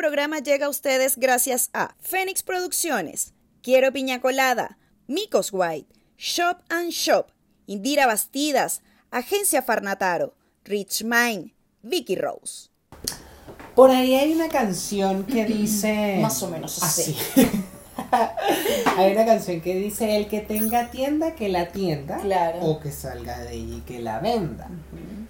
programa llega a ustedes gracias a Fénix Producciones, Quiero Piña Colada, Micos White, Shop and Shop, Indira Bastidas, Agencia Farnataro, Rich Mind, Vicky Rose. Por ahí hay una canción que dice. Más o menos así. hay una canción que dice: El que tenga tienda, que la tienda. Claro. O que salga de ella y que la venda.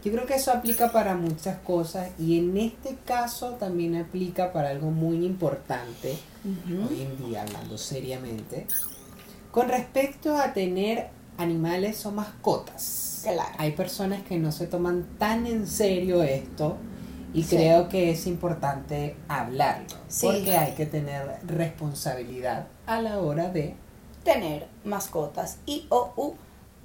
Yo creo que eso aplica para muchas cosas y en este caso también aplica para algo muy importante, hoy en día hablando seriamente, con respecto a tener animales o mascotas. Claro. Hay personas que no se toman tan en serio esto y creo que es importante hablarlo, Sí. porque hay que tener responsabilidad a la hora de... tener mascotas y o u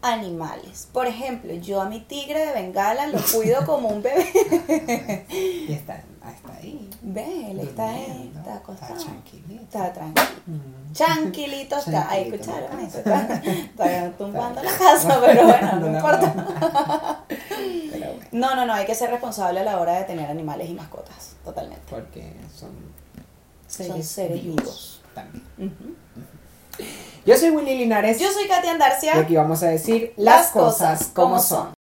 animales. Por ejemplo, yo a mi tigre de Bengala lo cuido como un bebé. Y está, está ahí. Ve, él está ahí, está acostado. tranquilito. Está tranquilo. Mm. Tranquilito está. Ahí escucharon eso. Está, está tumbando la casa, pero bueno, no No, importa. Pero bueno, No, no, no, hay que ser responsable a la hora de tener animales y mascotas. Totalmente. porque son Son seres vivos. también. Yo soy Willy Linares. Yo soy Katia Andarcia. y aquí vamos a decir las cosas como son.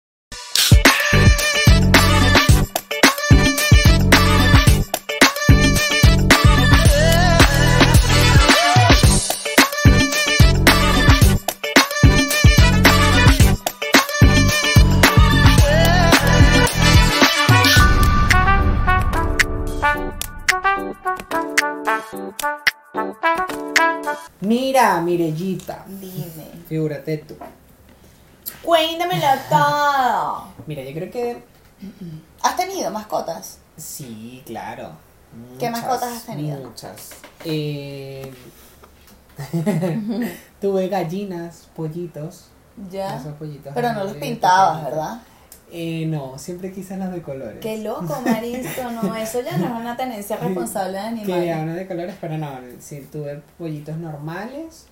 Mirellita, Dime. figúrate tú. Cuéntamelo todo. Mira, yo creo que ¿Has tenido mascotas? sí, claro. ¿Qué Muchas, mascotas has tenido? Muchas. Eh, tuve gallinas, pollitos. Ya. Esos pollitos Pero no los pintabas. ¿verdad? Eh, no, siempre quise las de colores. Qué loco, Maristo, no, eso ya no es una tenencia responsable de Que animales. hablan de colores, pero no, sí, tuve pollitos normales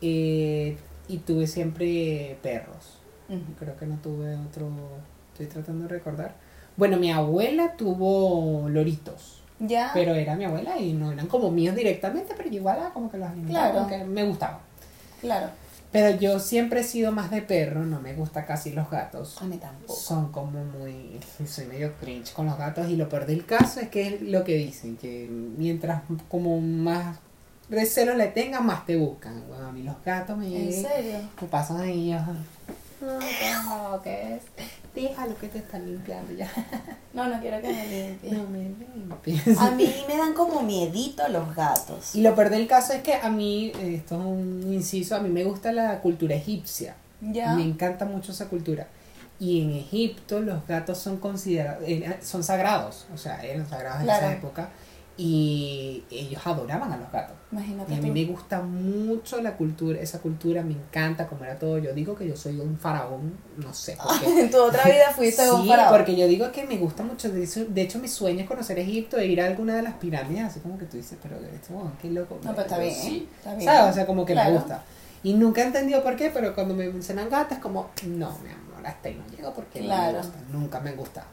eh, y tuve siempre perros. Creo que no tuve otro, estoy tratando de recordar. Bueno, mi abuela tuvo loritos, Ya. pero era mi abuela y no eran como míos directamente, pero yo igual como que los alimentaba, Claro. que me gustaban. Claro. Pero yo siempre he sido más de perro, no me gusta casi los gatos. A mí tampoco. Son como muy. Soy medio cringe con los gatos. Y lo peor del caso es que es lo que dicen: que mientras como más recelo le tengas, más te buscan. Bueno, a mí los gatos me ¿En serio? Me pasan ahí. Déjalo que es. Déjalo que te están limpiando ya. No, no quiero que me limpie. No me limpies. A mí me dan como miedito los gatos. Y lo peor del caso es que a mí, eh, esto es un inciso, a mí me gusta la cultura egipcia. Ya. Me encanta mucho esa cultura. Y en Egipto los gatos son considerados, eh, son sagrados, o sea, eran sagrados Claro. en esa época. Y ellos adoraban a los gatos. Imagínate Y a mí tú. me gusta mucho la cultura, esa cultura me encanta como era todo. Yo digo que yo soy un faraón, no sé por qué. En tu otra vida fuiste un Sí, faraón. porque yo digo que me gusta mucho. De hecho, de hecho, mi sueño es conocer Egipto e ir a alguna de las pirámides, así como que tú dices, pero bueno, qué loco. No, pero está bien, sí. está bien. ¿Sabes? O sea, como que Claro. me gusta. Y nunca he entendido por qué, pero cuando me mencionan gatas, como, no, mi amor, hasta ahí no llego porque no me gustan, nunca me han gustado.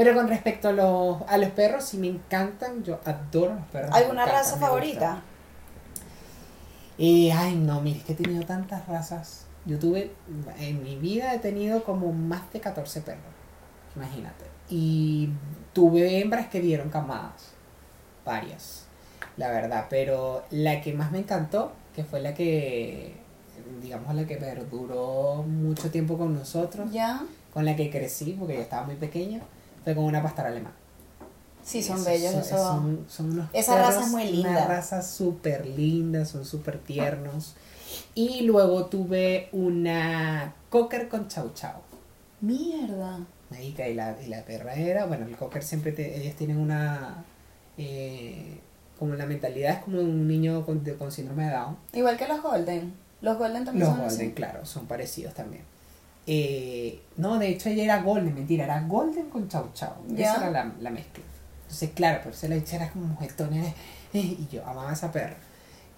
Pero con respecto a los, a los perros, sí me encantan, yo adoro los perros. ¿Alguna encantan, raza favorita? Eh, ay, no, mire, es que he tenido tantas razas. Yo tuve, en mi vida he tenido como más de 14 perros, imagínate. Y tuve hembras que dieron camadas, varias, la verdad. Pero la que más me encantó, que fue la que, digamos, la que perduró mucho tiempo con nosotros, Ya. con la que crecí, porque yo estaba muy pequeña, fue con una pastora alemana. Sí, son Esos bellos. son- eso. son- son unos Esa raza es muy linda. Una raza súper linda, son súper tiernos. Y luego tuve una cocker con chau chau. Mierda. Y la, y la perra era, bueno, el cocker siempre, te, ellos tienen una, eh, como la mentalidad es como un niño con, de- con síndrome de Down. Igual que los Golden. Los Golden también Los son golden, así. claro, son parecidos también. Eh, no, de hecho ella era golden, mentira, era golden con chau chau. Ya. Esa era la, la mezcla. Entonces, claro, pero se la era como mujetón, eh, y yo amaba a esa perra.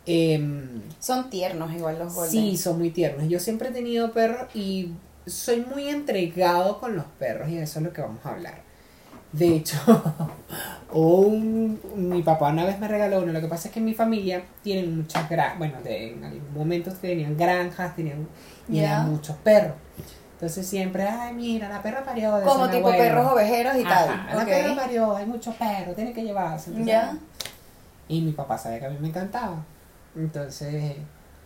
Em, Son tiernos igual los Golden. Sí, son muy tiernos. Yo siempre he tenido perros y soy muy entregado con los perros y de eso es lo que vamos a hablar. De hecho, un, mi papá una vez me regaló uno. Lo que pasa es que en mi familia tienen muchas granjas. Bueno, de, en algún momento tenían granjas, tenían, y Ya. eran muchos perros. Entonces siempre, ay, mira, la perra parió. decía Como tipo perros ovejeros y tal. La Ok. perra parió, hay muchos perros, tiene que llevarse. Entonces. Y mi papá sabía que a mí me encantaba. Entonces,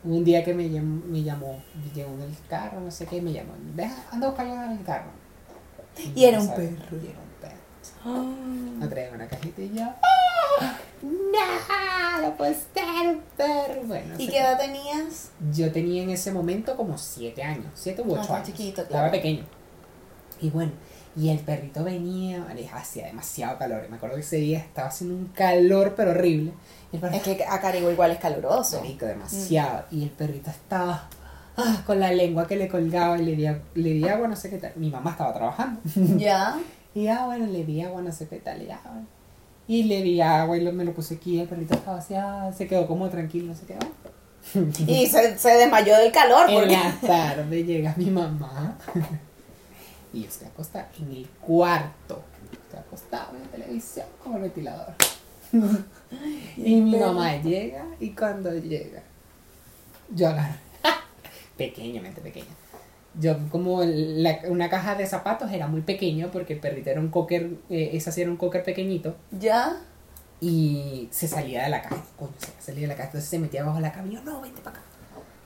un día que me, llam- me llamó, llegó en el carro, no sé qué, me llamó, deja, anda a buscarlo en el carro. Y era un perro. Y era un perro. Me traían una cajita y yo, ¡ah! ¡No! ¡No puede ser perro! Bueno, ¿Y qué edad tenías? yo tenía en ese momento como 7 años, 7 u Ah, 8 estaba años. chiquito, Estaba claro. pequeño. Y bueno, y el perrito venía, hacía demasiado calor. Me acuerdo que ese día estaba haciendo un calor pero horrible. El perro Es que a Caribo igual es caluroso. Marico, demasiado. Y el perrito estaba ah, con la lengua que le colgaba y le di, le di agua, no sé qué tal. Mi mamá estaba trabajando. Ya. Y ah, bueno, le di agua, no sé qué tal. Y, ah, bueno. Y le di agua y lo- me lo puse aquí. El perrito estaba así, ah, se quedó como tranquilo, qué. bueno. Y se, se desmayó del calor En porque. la tarde llega mi mamá. y yo estoy acostada en el cuarto. Estoy acostada en la televisión con el ventilador. y mi mamá llega y cuando llega, yo agarro. Pequeñamente pequeña. Yo como la- una caja de zapatos era muy pequeño porque el perrito era un cocker, eh, esa sí era un cocker pequeñito Ya. y se salía de la caja. Coño, se salía de la caja. Entonces se metía bajo la cama y yo, no, vente para acá.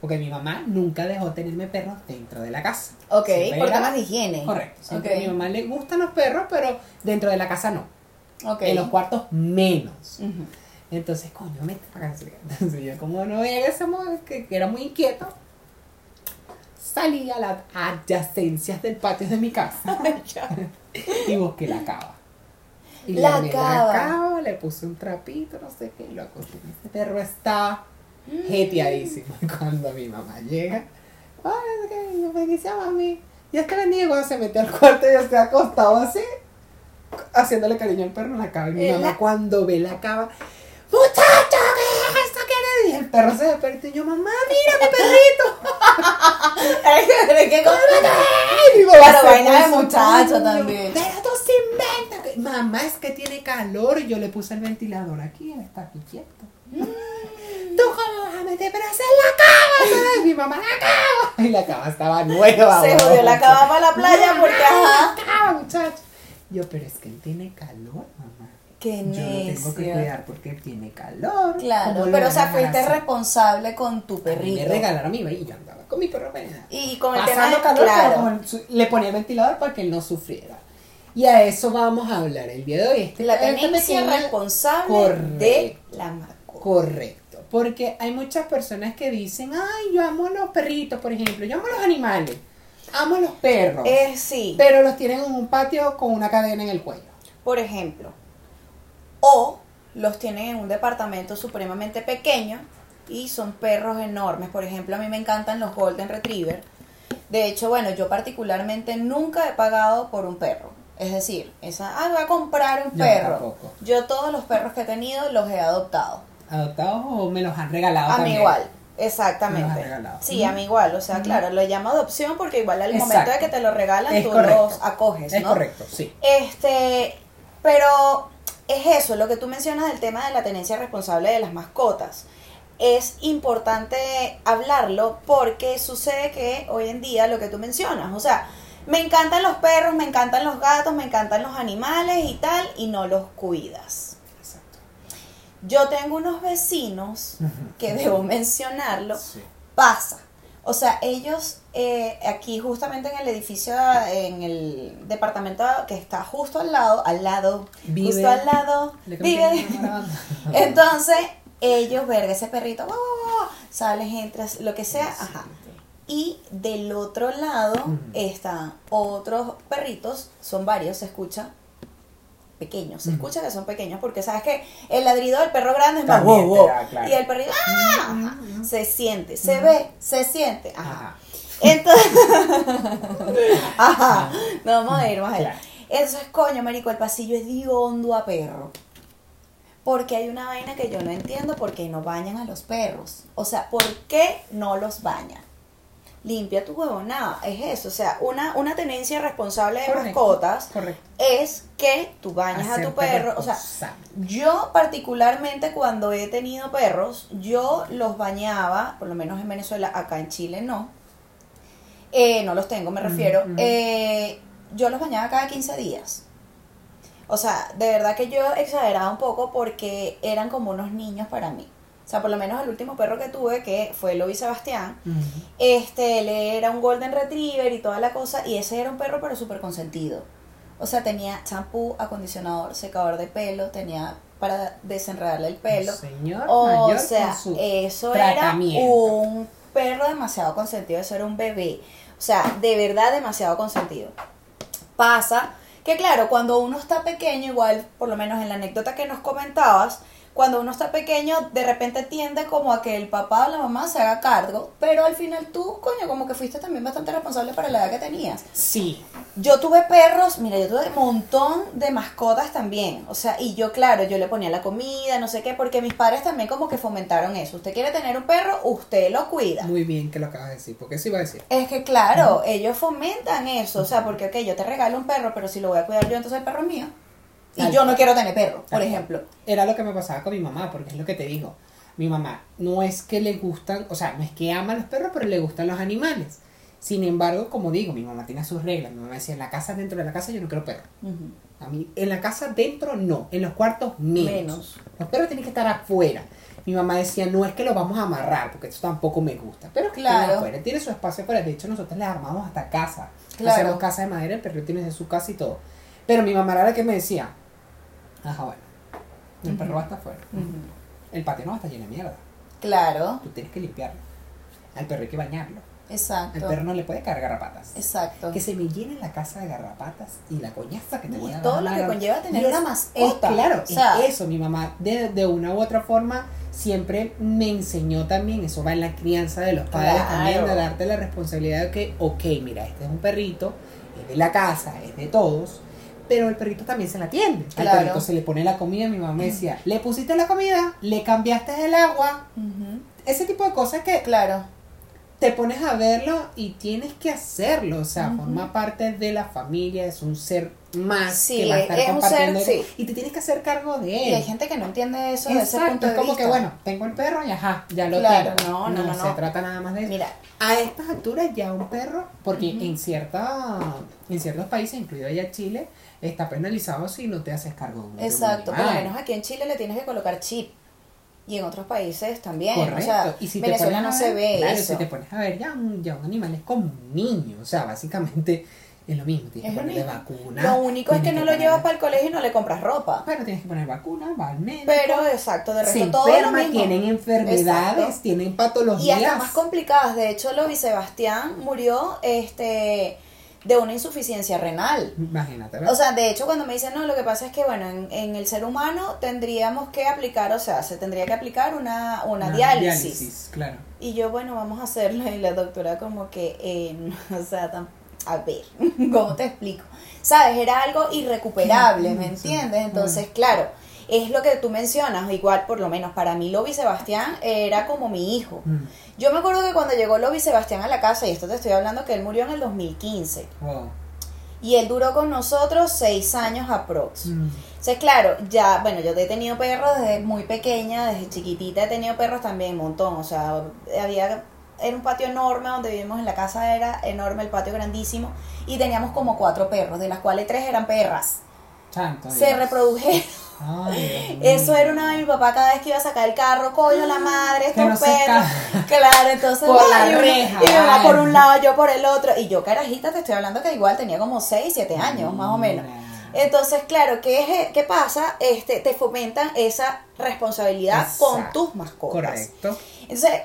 Porque mi mamá nunca dejó tenerme perros dentro de la casa. Ok, Siempre por temas de higiene. Correcto. Siempre a mi mamá le gustan los perros, pero dentro de la casa no. Ok. En los cuartos menos. Entonces, coño, vente para acá. Entonces yo como no veía que, que era muy inquieto, salí a las adyacencias del patio de mi casa y busqué la cava. Y La cava. la cava, le puse un trapito, no sé qué, y lo acosté. Este perro estaba jeteadísimo. Y cuando mi mamá llega, ay, es que me bendice a mami. Ya está bendiga cuando se metió al cuarto y yo estoy acostado así, haciéndole cariño al perro en la cava. Y mi mamá la- cuando ve la cava, muchacho, perro se despertó y yo, mamá, mira mi perrito. Pero mamá Claro, se vaina de muchacho también. Pero tú se inventa. que- Mamá, es que tiene calor. Y yo le puse el ventilador aquí, está aquí quieto. ¿Tú cómo vas a meter pero hacer la cama? ¿sabes? Mi mamá, la cama. Y la cama estaba nueva. Se jodió la cama para la playa porque, ajá. La cama, muchacho. Yo, pero es que él tiene calor. Qué Yo lo tengo que cuidar porque tiene calor. Claro, ¿Cómo le pero o sea, fuiste responsable con tu A mí perrito. Me regalaron a mí y yo andaba con mi perro peinado. Y con el tema Pasando de calor, claro. le ponía el ventilador para que él no sufriera. Y a eso vamos a hablar el día de hoy. Este, La tenencia responsable Correcto. de la mascota. Correcto. Porque hay muchas personas que dicen, ay, yo amo los perritos, por ejemplo, yo amo los animales, amo los perros, Eh, sí, pero los tienen en un patio con una cadena en el cuello. por ejemplo. O los tienen en un departamento supremamente pequeño y son perros enormes. Por ejemplo, a mí me encantan los Golden Retriever. De hecho, bueno, yo particularmente nunca he pagado por un perro. Es decir, esa, ah, voy a comprar un perro. tampoco. Yo todos los perros que he tenido los he adoptado. ¿Adoptados o me los han regalado A mí también? igual, Me los exactamente. Sí, a mí igual, o sea, claro, lo llamo adopción porque igual al momento de que te lo regalan Es tú correcto. los acoges, Es ¿no? correcto, sí. Este, pero es eso, lo que tú mencionas del tema de la tenencia responsable de las mascotas. Es importante hablarlo porque sucede que hoy en día lo que tú mencionas, o sea, me encantan los perros, me encantan los gatos, me encantan los animales y tal, y no los cuidas. Exacto. Yo tengo unos vecinos que debo mencionarlo, Sí. pasa. O sea, ellos eh, aquí justamente en el edificio, en el departamento que está justo al lado, al lado, Vive. justo al lado, vive. Entonces, ellos, verga, ese perrito, sales, entras, lo que sea, ajá. Y del otro lado están otros perritos, son varios, se escucha pequeños, se escucha que son pequeños, porque sabes que el ladrido del perro grande es más wow, claro. y el perrito ¡ah! Se siente, se ve, se siente, ajá. Entonces, ajá, no vamos a ir más allá. Claro. Eso es coño, marico, el pasillo es de hondo a perro. Porque hay una vaina que yo no entiendo por qué no bañan a los perros. O sea, ¿por qué no los bañan? limpia tu huevonada. Es eso, o sea, una, una tenencia responsable de Correcto, mascotas correcto. es que tú bañas a tu perro. O sea, yo particularmente cuando he tenido perros, yo los bañaba, por lo menos en Venezuela, acá en Chile no. Eh, no los tengo, me refiero. Eh, yo los bañaba cada 15 días. O sea, de verdad que yo exageraba un poco porque eran como unos niños para mí. O sea, por lo menos el último perro que tuve, que fue Lobi Sebastián, este, él era un Golden Retriever y toda la cosa, y ese era un perro pero súper consentido. O sea, tenía champú, acondicionador, secador de pelo, tenía para desenredarle el pelo. Señor O mayor sea, con su eso era un perro demasiado consentido, eso era un bebé. O sea, de verdad demasiado consentido. Pasa que claro, cuando uno está pequeño, igual, por lo menos en la anécdota que nos comentabas, cuando uno está pequeño, de repente tiende como a que el papá o la mamá se haga cargo, pero al final tú, coño, como que fuiste también bastante responsable para la edad que tenías. Sí, Yo tuve perros, mira, yo tuve un montón de mascotas también. O sea, y yo, claro, yo le ponía la comida, no sé qué, porque mis padres también como que fomentaron eso. Usted quiere tener un perro, usted lo cuida. muy bien que lo acabas de decir, porque eso iba a decir. Es que, claro, ellos fomentan eso. O sea, porque, ok, yo te regalo un perro, pero si lo voy a cuidar yo, entonces el perro es mío. Y Tal yo no quiero tener perro, por Tal ejemplo. Era lo que me pasaba con mi mamá, porque es lo que te digo. Mi mamá no es que le gustan, o sea, no es que ama a los perros, pero le gustan los animales. Sin embargo, como digo, mi mamá tiene sus reglas. Mi mamá decía, en la casa, dentro de la casa, yo no quiero perro. A mí, en la casa dentro no, en los cuartos menos. Menos. Los perros tienen que estar afuera. Mi mamá decía, no es que los vamos a amarrar, porque eso tampoco me gusta. Pero Claro. afuera. Tiene su espacio afuera. De hecho, nosotros les armamos hasta casa. Claro. Hacemos casa de madera, el perro tiene su casa y todo. Pero mi mamá era la que me decía, ajá, bueno, el perro va a estar afuera. El patio no va a estar lleno de mierda. Claro, Tú tienes que limpiarlo. Al perro hay que bañarlo. Al exacto. perro no le puede caer garrapatas. Exacto. Que se me llene la casa de garrapatas y la coñaza que te Y voy a todo lo que conlleva tener una mascota. es claro, O sea- es eso. Mi mamá, de, de una u otra forma, siempre me enseñó también. Eso va en la crianza de los padres Claro. también, de darte la responsabilidad de que, ok, mira, este es un perrito, es de la casa, es de todos. Pero el perrito también se la atiende. Al Claro. perrito se le pone la comida. Mi mamá me decía, le pusiste la comida, le cambiaste el agua. Ujú. Ese tipo de cosas que Claro. te pones a verlo y tienes que hacerlo, o sea, forma parte de la familia, es un ser más Sí, que va a estar es un compartiendo ser, sí. y te tienes que hacer cargo de él. Y hay gente que no entiende eso ese Exacto, punto es de como vista. que bueno, tengo el perro y ajá, ya lo Claro, tengo. no, no, no, se no. trata nada más de eso. Mira, A estas alturas ya un perro, porque Ujú. en cierta, en ciertos países, incluido allá Chile, está penalizado si no te haces cargo de un exacto, por lo menos aquí en Chile le tienes que colocar chip. Y en otros países también. Correcto. O sea, y si te Venezuela no a se ver, ve claro, eso. si te pones a ver, ya un, ya un animal es como un niño. O sea, básicamente es lo mismo. Tienes Es que lo ponerle vacuna. Lo único es que no lo llevas para el colegio y no le compras ropa. Bueno, tienes que poner vacuna, va al médico. Pero exacto, de se resto todo lo enferma, mismo. tienen enfermedades, Exacto. tienen Y patologías. hasta más complicadas. De hecho, Lobi Sebastián murió este de una insuficiencia renal. Imagínate, O sea, de hecho, cuando me dicen, no, lo que pasa es que, bueno, en, en el ser humano tendríamos que aplicar, o sea, se tendría que aplicar una, una, diálisis. Claro. Y yo, bueno, vamos a hacerlo. Y la doctora como que, eh, o sea, a ver, ¿cómo te explico? ¿Sabes? Era algo irrecuperable, ¿me entiendes? Entonces, claro, es lo que tú mencionas. Igual, por lo menos para mí, Lobi Sebastián era como mi hijo. Mm. Yo me acuerdo que cuando llegó Lobi Sebastián a la casa, y esto te estoy hablando que él murió en el 2015, Wow. y él duró con nosotros seis años aprox. Mm. Entonces, claro, ya, bueno, yo he tenido perros desde muy pequeña, desde chiquitita he tenido perros también un montón, o sea, había, era un patio enorme donde vivimos en la casa, era enorme, el patio grandísimo, y teníamos como cuatro perros, de las cuales tres eran perras. Se Dios. reprodujeron. Ay. Eso era una de mi papá cada vez que iba a sacar el carro, coño, la madre, estos no perros. Claro, entonces. Por la uno- reja, Y mi mamá por un lado, yo por el otro. Y yo, carajita, te estoy hablando que igual tenía como 6, 7 años, más o menos. Mira. Entonces, claro, ¿qué, es, ¿qué pasa? Este, te fomentan esa responsabilidad con tus mascotas. Correcto. Entonces,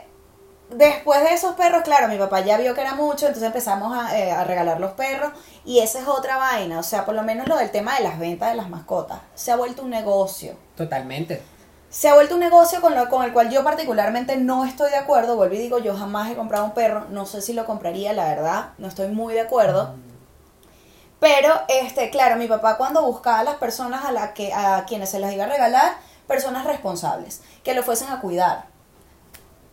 después de esos perros, claro, mi papá ya vio que era mucho, entonces empezamos a, eh, a regalar los perros y esa es otra vaina, o sea, por lo menos lo del tema de las ventas de las mascotas, se ha vuelto un negocio. Totalmente. Se ha vuelto un negocio con, lo, con el cual yo particularmente no estoy de acuerdo, vuelvo y digo, yo jamás he comprado un perro, no sé si lo compraría, la verdad, no estoy muy de acuerdo. Pero, este, claro, mi papá cuando buscaba a las personas a, la que, a quienes se las iba a regalar, personas responsables, que lo fuesen a cuidar.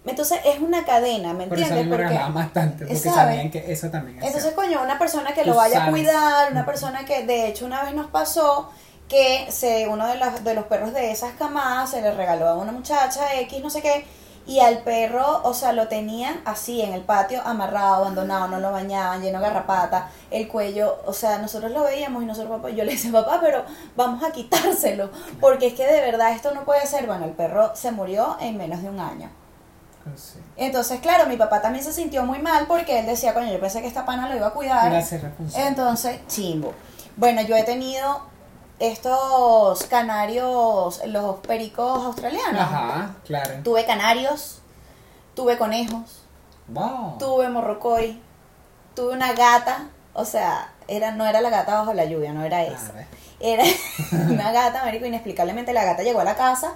Entonces es una cadena, ¿me Por eso entiendes? me Porque bastante, porque ¿sabes? sabían que eso también es entonces, cierto. coño, una persona que Tú lo vaya a cuidar, una persona que, de hecho, una vez nos pasó que se, uno de los, de los perros de esas camadas se le regaló a una muchacha X, no sé qué, y al perro, o sea, lo tenían así en el patio, amarrado, abandonado, no lo bañaban, lleno de garrapata, el cuello, o sea, nosotros lo veíamos y nosotros, papá, yo le decía, papá, pero vamos a quitárselo, porque es que de verdad esto no puede ser. Bueno, el perro se murió en menos de un año. Sí. Entonces, claro, mi papá también se sintió muy mal porque él decía, coño, yo pensé que esta pana lo iba a cuidar. Responsable. Entonces, chimbo. Bueno, yo he tenido estos canarios, los pericos australianos. Ajá, claro. Tuve canarios, tuve conejos, Wow. tuve morrocoy, tuve una gata, o sea, era, no era la gata bajo la lluvia, no era esa. Era una gata, marico, inexplicablemente la gata llegó a la casa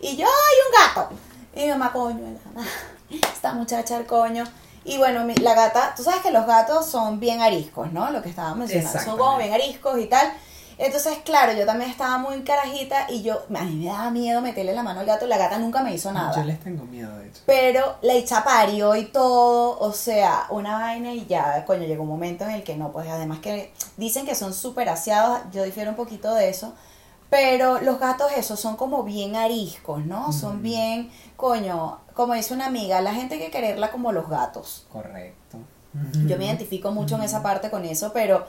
y yo, ¡ay, un gato! Y mi mamá, coño, la esta muchacha el coño. Y bueno, mi- la gata, tú sabes que los gatos son bien ariscos, ¿no? Lo que estábamos mencionando, son como bien ariscos y tal. Entonces, claro, yo también estaba muy carajita y yo, a mí me daba miedo meterle la mano al gato, la gata nunca me hizo nada. Yo les tengo miedo, de hecho. Pero la hecha parió y todo, o sea, una vaina y ya, coño, llegó un momento en el que no, pues además que dicen que son súper aseados, yo difiero un poquito de eso, pero los gatos esos son como bien ariscos, ¿no? Son bien, coño, como dice una amiga, la gente hay que quererla como los gatos. Correcto. Yo me identifico mucho en esa parte con eso, pero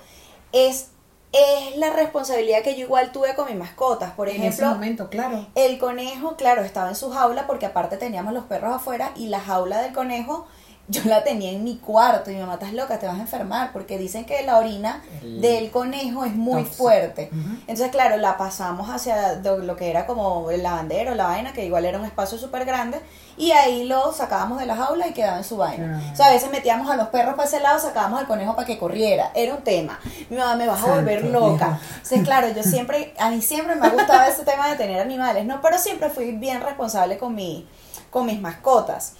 es, es la responsabilidad que yo igual tuve con mis mascotas. Por En ese ejemplo, momento, claro. el conejo, claro, estaba en su jaula porque aparte teníamos los perros afuera y la jaula del conejo yo la tenía en mi cuarto y mi mamá, estás loca, te vas a enfermar porque dicen que la orina El- del conejo es muy fuerte. Entonces, claro, la pasamos hacia lo que era como el lavandero, la vaina, que igual era un espacio súper grande, y ahí lo sacábamos de la jaula y quedaba en su vaina. O sea, a veces metíamos a los perros para ese lado, sacábamos al conejo para que corriera. Era un tema. Mi mamá me vas a volver loca. Entonces, claro, yo siempre, a mí siempre me ha gustado ese tema de tener animales, ¿no? Pero siempre fui bien responsable con, mi, con mis mascotas.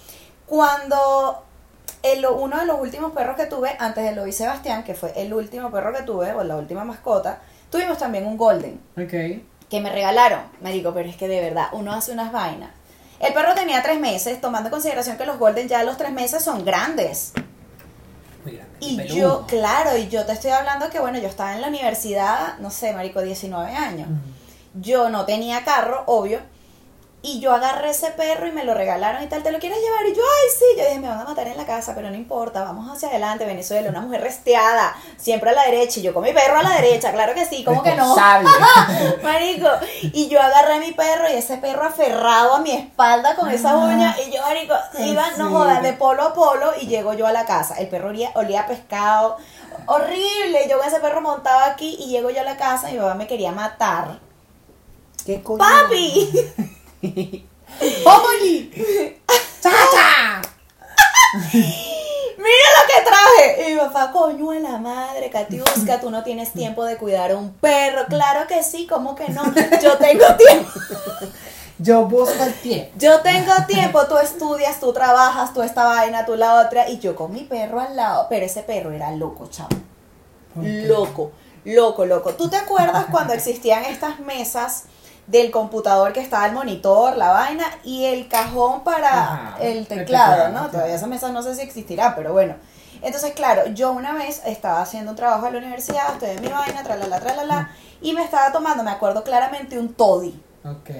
Cuando el- uno de los últimos perros que tuve, antes de Lois Sebastián, que fue el último perro que tuve, o la última mascota, tuvimos también un golden Ok. que me regalaron. Me digo, pero es que de verdad, uno hace unas vainas. El perro tenía tres meses, tomando en consideración que los golden ya a los tres meses son grandes. Muy grande. Y peludo. yo, claro, y yo te estoy hablando que, bueno, yo estaba en la universidad, no sé, marico, 19 años. Yo no tenía carro, obvio. Y yo agarré ese perro y me lo regalaron y tal, ¿te lo quieres llevar? Y yo, ay, sí, yo dije, me van a matar en la casa, pero no importa, vamos hacia adelante, Venezuela, una mujer resteada, siempre a la derecha, y yo con mi perro a la derecha, claro que sí, ¿cómo que no? Marico, y yo agarré a mi perro y ese perro aferrado a mi espalda con esa uña y yo, marico, iba, no jodas, de polo a polo y llego yo a la casa. El perro olía, olía a pescado, horrible. Yo con ese perro montado aquí y llego yo a la casa y mi papá me quería matar. ¿Qué coño? ¡Papi! ¡Oli! ¡Chacha! ¡Mira lo que traje! Y mi papá, coño de la madre, Katiuska, tú no tienes tiempo de cuidar a un perro. Claro que sí, ¿cómo que no? Yo tengo tiempo. Yo busco el tiempo. Yo tengo tiempo, tú estudias, tú trabajas, tú esta vaina, tú la otra, y yo con mi perro al lado, pero ese perro era loco, chavo. Loco, loco, loco. ¿Tú te acuerdas cuando existían estas mesas del computador que estaba el monitor, la vaina, y el cajón para Ajá, el el teclado, ¿no? Todavía esa mesa no sé si existirá, pero bueno. Entonces, claro, yo una vez estaba haciendo un trabajo en la universidad, estoy en mi vaina, tralala, tralala, y me estaba tomando, me acuerdo claramente, un toddy Ok.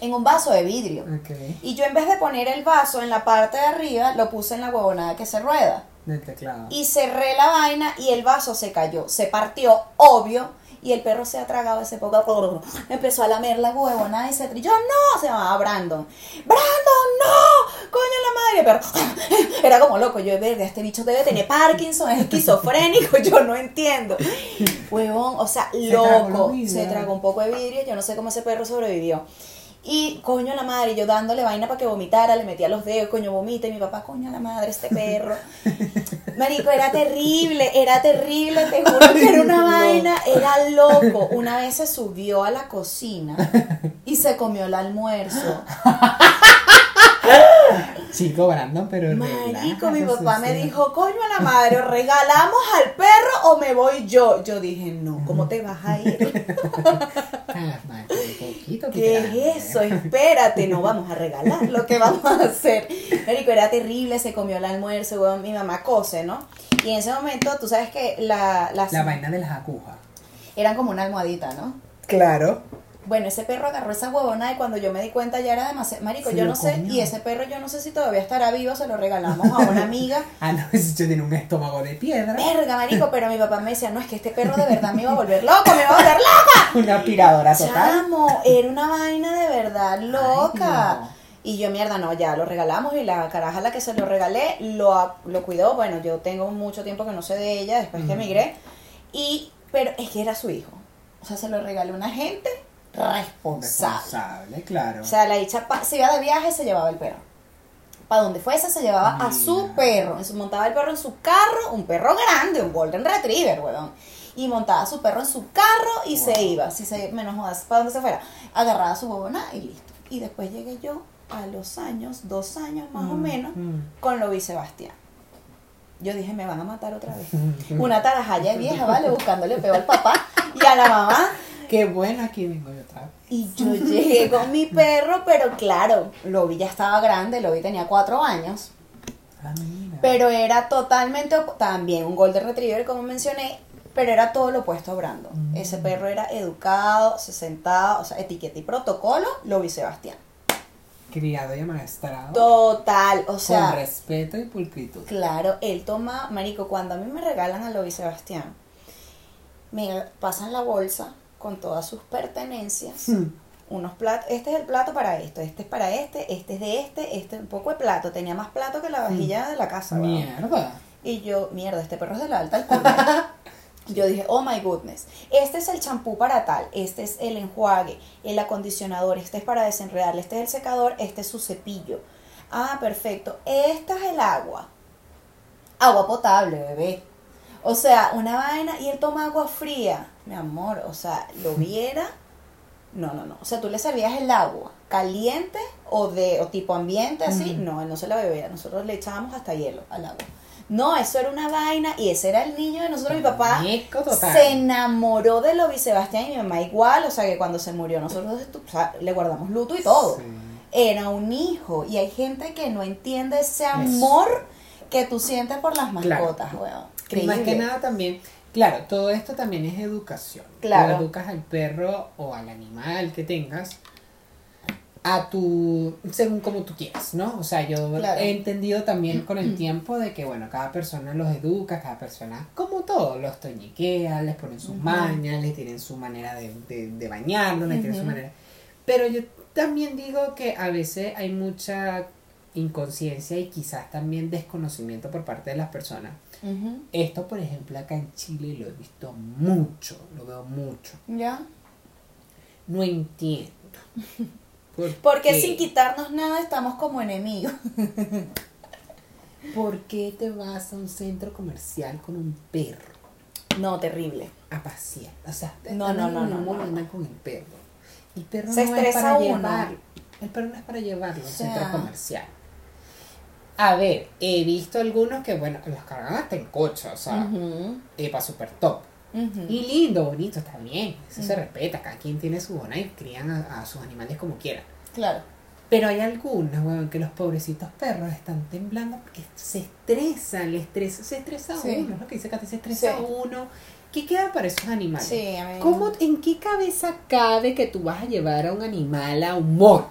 en un vaso de vidrio. Ok. Y yo en vez de poner el vaso en la parte de arriba, lo puse en la huevonada que se rueda. Del teclado. Y cerré la vaina y el vaso se cayó, se partió, obvio. Y el perro se ha tragado ese poco. Empezó a lamer la huevonada y se yo no, se llamaba Brandon. Brandon, no, coño la madre. Pero era como loco. Yo, verga, este bicho debe tener Parkinson, es esquizofrénico, yo no entiendo. Huevón, o sea, tragó loco. los vidrios. Se tragó un poco de vidrio, yo no sé cómo ese perro sobrevivió. Y coño la madre, yo dándole vaina para que vomitara, le metía los dedos, coño vomita, y mi papá, coño la madre, este perro. Marico, era terrible, era terrible, te juro que era una vaina, era loco. Una vez se subió a la cocina y se comió el almuerzo. Chico Brandon, pero Marico, mi papá me sí. dijo, coño a la madre, ¿o regalamos al perro o me voy yo? Yo dije, no, ¿cómo te vas a ir? Poquito. ¿Qué es eso? Espérate, no vamos a regalar lo que vamos a hacer. Marico, era terrible, se comió el almuerzo, weón, mi mamá cose, ¿no? Y en ese momento, tú sabes que la, las La vaina de las agujas. eran como una almohadita, ¿no? Claro. Bueno, ese perro agarró esa huevona y cuando yo me di cuenta ya era demasiado... Marico, Se yo no sé, comió. y ese perro yo no sé si todavía estará vivo, se lo regalamos a una amiga. Ah, no, ese chico tiene un estómago de piedra. Verga, marico, pero mi papá me decía, no, es que este perro de verdad me iba a volver loco, me iba a volver loca. Una aspiradora total. Chamo, era una vaina de verdad loca. no. Y yo, mierda, no, ya lo regalamos y la caraja a la que se lo regalé lo, lo cuidó. Bueno, yo tengo mucho tiempo que no sé de ella después que Ujú. emigré. Y, pero es que era su hijo. O sea, se lo regaló una gente responsable. Responsable, claro. O sea, la dicha se iba de viaje se llevaba el perro. Para donde fuese se llevaba a su perro. En su- montaba el perro en su carro, un perro grande, un golden retriever, weón. Y montaba a su perro en su carro y se iba, si se, menos jodas, para donde se fuera. Agarraba su huevona y listo. Y después llegué yo a los años, dos años más o Mm, menos, mm. con Lobi Sebastián. Yo dije, me van a matar otra vez. Una tarajaya vieja, ¿vale? Buscándole peo al papá y a la mamá. Qué bueno, aquí vengo yo otra vez. Y yo llegué con mi perro, pero claro, Lobi ya estaba grande, Lobi tenía cuatro años, Ah, mira. pero era totalmente, también un Golden Retriever, como mencioné, pero era todo lo opuesto a Brando. Mm. Ese perro era educado, se sentaba, o sea, etiqueta y protocolo, Lobi Sebastián. Criado y amaestrado. Total, o con sea, respeto y pulcritud. claro, él toma, marico, cuando a mí me regalan a Lobi Sebastián, me pasan la bolsa con todas sus pertenencias. Mm. unos platos, este es el plato para esto, este es para este, este es de este, este es un poco de plato, tenía más plato que la vajilla de la casa, weón. Mierda. Y yo, mierda, este perro es de la alta alcurnia. Yo dije, oh my goodness, este es el champú para tal, este es el enjuague, el acondicionador, este es para desenredar, este es el secador, este es su cepillo. Ah, perfecto, esta es el agua. Agua potable, bebé. O sea, una vaina y él toma agua fría, mi amor, o sea, lo viera. No, no, no. O sea, tú le servías el agua caliente o de o tipo ambiente así. No, él no se la bebía. Nosotros le echábamos hasta hielo al agua. No, eso era una vaina y ese era el niño de nosotros. Mi papá se enamoró de Lobi Sebastián y mi mamá igual. O sea, que cuando se murió nosotros o sea, le guardamos luto y todo. Sí. Era un hijo y hay gente que no entiende ese amor que tú sientes por las Claro. mascotas, Y más que nada también, claro, todo esto también es educación. Claro. Tú educas al perro o al animal que tengas a tu, según como tú quieras, ¿no? O sea, yo Claro. he entendido también con el tiempo de que, bueno, cada persona los educa, cada persona, como todo, los toñiquea, les ponen sus Ujú. mañas, les tienen su manera de, de, de bañarlo, les tienen su manera... Pero yo también digo que a veces hay mucha inconsciencia y quizás también desconocimiento por parte de las personas. Esto, por ejemplo, acá en Chile lo he visto mucho, lo veo mucho. ¿Ya? No entiendo. ¿Por Porque qué? sin quitarnos nada estamos como enemigos. ¿Por qué te vas a un centro comercial con un perro No, terrible. a pasear? O sea, No, no, no, un no, no, con el perro. El perro Se no es para uno. llevarlo. El perro no es para llevarlo a un O sea. centro comercial. A ver, he visto algunos que, bueno, los cargan hasta en coche, o sea, Ujú, para super top. Y lindo, bonito, está bien. Eso se respeta. Cada quien tiene su zona y crían a, a sus animales como quieran. Claro. Pero hay algunas, weón, que los pobrecitos perros están temblando porque se estresan, le estresa, se estresa Sí. uno, es lo que dice Katy, se estresa Sí. uno. ¿Qué queda para esos animales? Sí, a mí- ¿Cómo, ¿En qué cabeza cabe que tú vas a llevar a un animal a un mall?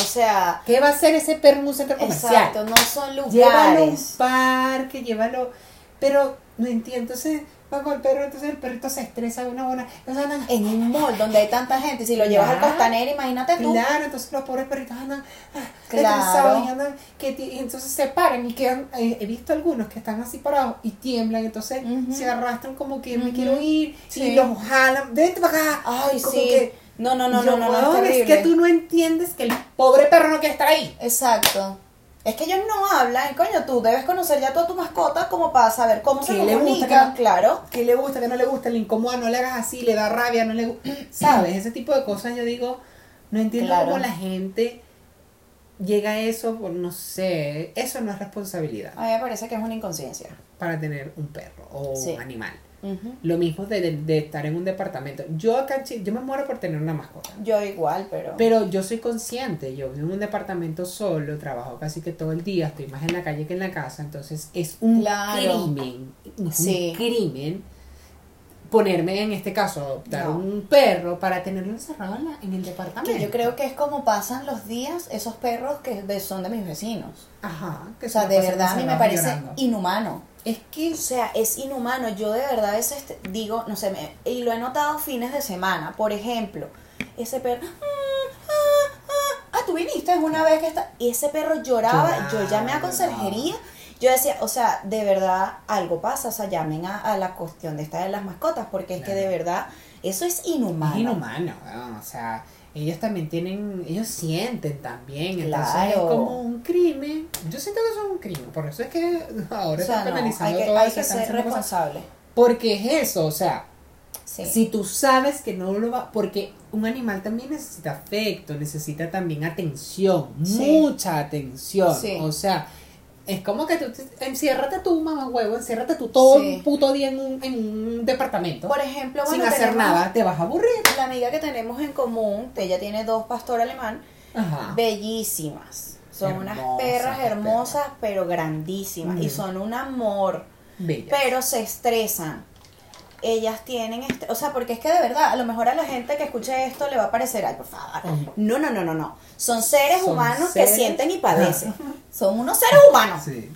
O sea, ¿Qué va a hacer ese perro en un centro comercial? exacto, no son Llévalo a un lugares. parque, llévalo. Pero no entiendo. Entonces va con el perro, entonces el perrito se estresa de una buena. Entonces andan. En un mall donde hay tanta gente, si lo llevas al costanero, imagínate tú. Claro, entonces los pobres perritos andan ah, Claro. y andan. Que y entonces se paran y quedan. eh, he visto algunos que están así parados y tiemblan, entonces se arrastran como que me quiero ir Sí. y los jalan. Vete para acá. Ay, Como sí. que- no, no, no, yo, no, no, no, es "Weón, es terrible. que tú no entiendes que el pobre perro no quiere estar ahí. Exacto. Es que ellos no hablan, coño, tú debes conocer ya toda tu mascota como para saber cómo se Que le gusta, comunica, que no- claro. que le gusta, que no le gusta, le incomoda, no le hagas así, le da rabia, no le gusta. ¿Sabes? Ese tipo de cosas yo digo, no entiendo Claro. cómo la gente llega a eso, por no sé, eso no es responsabilidad A mí me parece que es una inconsciencia. para tener un perro o Sí. un animal. Lo mismo de, de- de estar en un departamento. Yo acá en Chile, yo me muero por tener una mascota. Yo igual, pero... Pero yo soy consciente, yo vivo en un departamento solo, trabajo casi que todo el día, estoy más en la calle que en la casa, entonces es un Claro. crimen, es Sí. un crimen ponerme en este caso adoptar No. un perro para tenerlo encerrado en, la- en el departamento. Que yo creo que es como pasan los días esos perros que de- son de mis vecinos. Ajá, que O se sea, de verdad a mí me parece llorando. inhumano. Es que O sea, es inhumano. Yo de verdad a veces digo, no sé, me- y lo he notado fines de semana. Por ejemplo, ese perro... "Ah, ah, ah". Ah, tú viniste una vez que está... Y ese perro lloraba, yo llamé a conserjería. Yo decía, o sea, de verdad algo pasa, o sea, llamen a, a la cuestión de esta de las mascotas, porque es que de verdad eso es inhumano. es inhumano, weón, o sea, ellos también tienen, ellos sienten también, entonces Claro. es como un crimen. Yo siento que eso es un crimen, por eso es que ahora O sea, están no, penalizando hay que, todo hay que están ser responsable. Porque es eso, o sea, Sí. si tú sabes que no lo va, porque un animal también necesita afecto, necesita también atención, Sí. mucha atención, Sí. o sea, es como que tú, te- enciérrate tú, mamá huevo, enciérrate tú todo Sí. un puto día en un, en un departamento, Por ejemplo, sin bueno, hacer tenemos nada, te vas a aburrir. La amiga que tenemos en común, ella tiene dos pastor alemán, Ajá. bellísimas. Son unas Hermosas perras hermosas, pero grandísimas. Y son un amor. Bellas. Pero se estresan. Ellas tienen, este, o sea, porque es que de verdad, a lo mejor a la gente que escuche esto le va a parecer, ay, por favor. No, no, no, no, no. Son seres Son humanos seres- que sienten y padecen. Son unos seres humanos. Sí.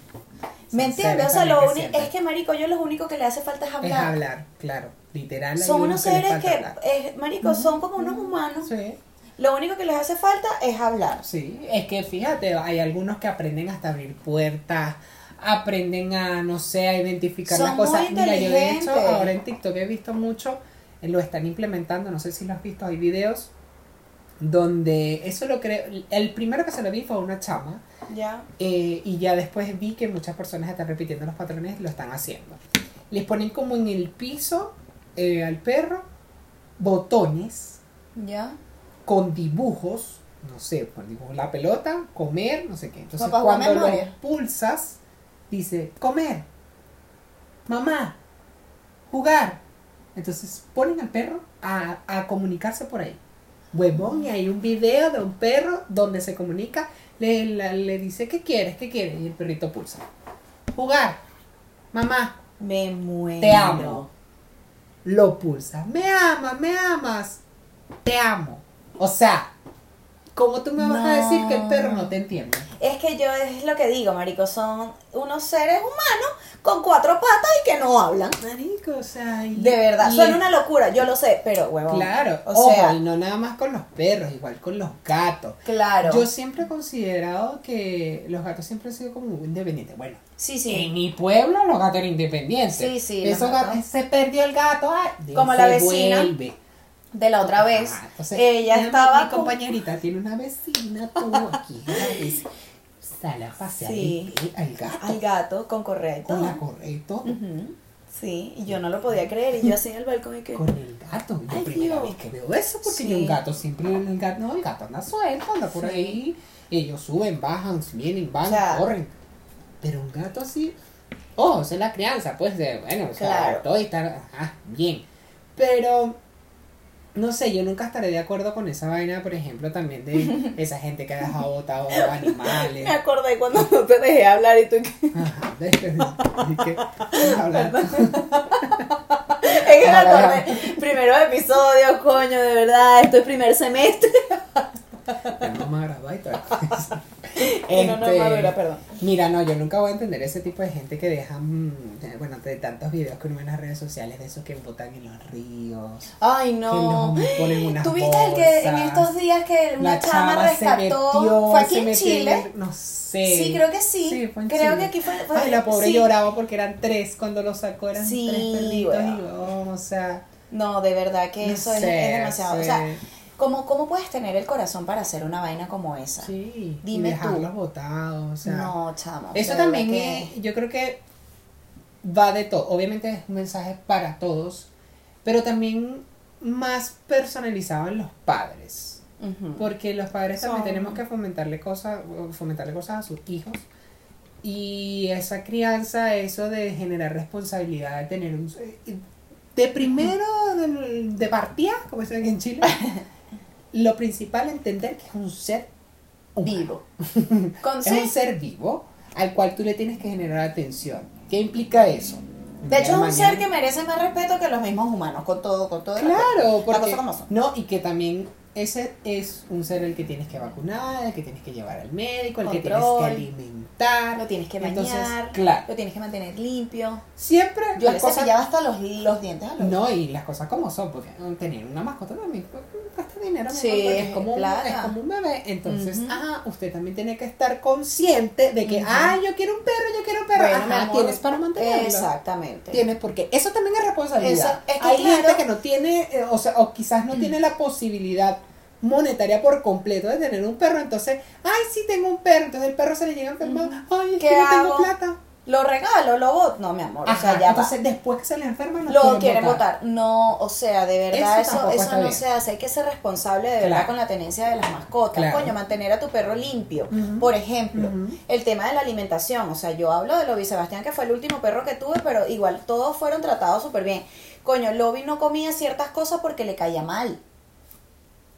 ¿Me entiendes? O sea, lo que único es que, marico, yo lo único que le hace falta es Es hablar. hablar, claro, literal. Son unos que seres que, hablar. eh, marico, son como unos humanos. Sí. Lo único que les hace falta es hablar. Sí, es que fíjate, hay algunos que aprenden hasta abrir puertas, aprenden a, no sé, a identificar Son las cosas. Mira, yo de hecho ahora en TikTok he visto mucho, eh, lo están implementando, no sé si lo has visto, hay videos donde eso lo creo, el primero que se lo vi fue una chama Ya. eh, y ya después vi que muchas personas están repitiendo los patrones y lo están haciendo. Les ponen como en el piso eh, al perro botones Ya. con dibujos, no sé, con dibujos la pelota, comer, no sé qué. Entonces Papá, cuando lo pulsas, dice comer, mamá, jugar. Entonces ponen al perro a, a comunicarse por ahí. Huevón, y hay un video de un perro donde se comunica, le, la- le dice, ¿qué quieres? ¿Qué quieres? Y el perrito pulsa. Jugar, mamá, Me muero. te amo. Lo pulsa. Me amas, me amas. Te amo. O sea, ¿cómo tú me vas a decir que el perro no te entiende? Es que yo es lo que digo, marico, son unos seres humanos con cuatro patas y que no hablan. Marico, o sea, y- De verdad, y suena es- una locura, yo lo sé, pero huevón. Claro, O ojo, sea, y no nada más con los perros, igual con los gatos. claro. Yo siempre he considerado que los gatos siempre han sido como independientes. Bueno, sí, sí. en mi pueblo los gatos eran independientes. Sí, sí, Esos gatos. se perdió el gato, ay, Como se la vecina. vuelve. De la otra vez, Ajá, entonces, ella estaba Mi con- compañerita tiene una vecina, tú aquí, dice, sale a pasear Sí. el- al gato al gato con correa y con la correa y todo. Ujú. Sí, y yo no lo podía creer. Y yo así en el balcón y que. Con el gato, yo Ay, primera Dios. vez que veo eso, porque Sí. yo un gato siempre, el gato, no, el gato anda suelto, anda por Sí. ahí, ellos suben, bajan, vienen, van, O sea, corren. Pero un gato así, oh, es la crianza, pues, de, bueno, o sea, Claro. todo está, ajá, bien. Pero, no sé, yo nunca estaré de acuerdo con esa vaina, por ejemplo, también de esa gente que ha dejado botado animales. Me acordé cuando no te dejé hablar y tú que. Ajá, de- de que- hablar- Es que me acordé. Primeros episodios, coño, de verdad. Esto es primer semestre. Ya no grababa y todo. Y no, no, Este, madura, perdón. Mira, no, yo nunca voy a entender ese tipo de gente que dejan, eh, bueno, de tantos videos que uno ve en las redes sociales, de esos que botan en los ríos. Ay, Que no. los ponen unas ¿Tú viste el que en bolsas. estos días que una chama, se rescató? metió, ¿Fue aquí en Chile? el- no sé. Sí, creo que sí. fue en Creo Chile. que aquí fue- fue- Ay, la pobre sí. lloraba porque eran tres cuando lo sacó, eran Sí, tres perritos weón. y oh, o sea. No, de verdad que no eso es, sé, es demasiado. O sí. sea, ¿cómo, ¿cómo puedes tener el corazón para hacer una vaina como esa? Sí, Dime y tú. dejarlos botados, o sea. no, chamo. Eso también que- es- yo creo que va de todo. Obviamente es un mensaje para todos, pero también más personalizado en los padres. Porque los padres también tenemos que fomentarle cosas, fomentarle cosas a sus hijos. Y esa crianza, eso de generar responsabilidad, de tener un... de primero de, de partida, como dicen aquí en Chile, lo principal entender que es un ser. Vivo. Con Es un ser vivo al cual tú le tienes que generar atención. ¿Qué implica eso? De hecho, es un ser que merece más respeto que los mismos humanos, con todo, con todo. Claro, La porque no y que también ese es un ser el que tienes que vacunar, el que tienes que llevar al médico, el que tienes que alimentar, Lo tienes que Entonces, bañar, claro, lo tienes que mantener limpio. siempre Yo las le cosas cepillaba hasta los, los dientes a los no y las cosas como son, porque tener una mascota también gasta dinero, Sí, es como, un, es como un bebé, entonces, ah, usted también tiene que estar consciente de que, Ujú. ah, yo quiero un perro, Bueno, ajá, amor, tienes para mantenerlo. Exactamente. Tienes, porque eso también es responsabilidad. Eso, es que Hay claro. gente que no tiene, eh, o sea, o quizás no tiene la posibilidad monetaria por completo de tener un perro, entonces, ay, sí tengo un perro, entonces el perro se le llega enfermado, ay, es ¿Qué que no tengo plata. Lo regalo, lo boto. No, mi amor. o sea, ya va. entonces después que se le enferma no lo quieren votar. No, o sea, de verdad, Eso eso, eso, no bien. se hace. Hay que ser responsable de verdad Claro. con la tenencia de las mascotas. Claro. Coño, mantener a tu perro limpio. Por ejemplo, el tema de la alimentación. O sea, yo hablo de Lobby Sebastián, que fue el último perro que tuve, pero igual todos fueron tratados súper bien. Coño, Lobby no comía ciertas cosas porque le caía mal.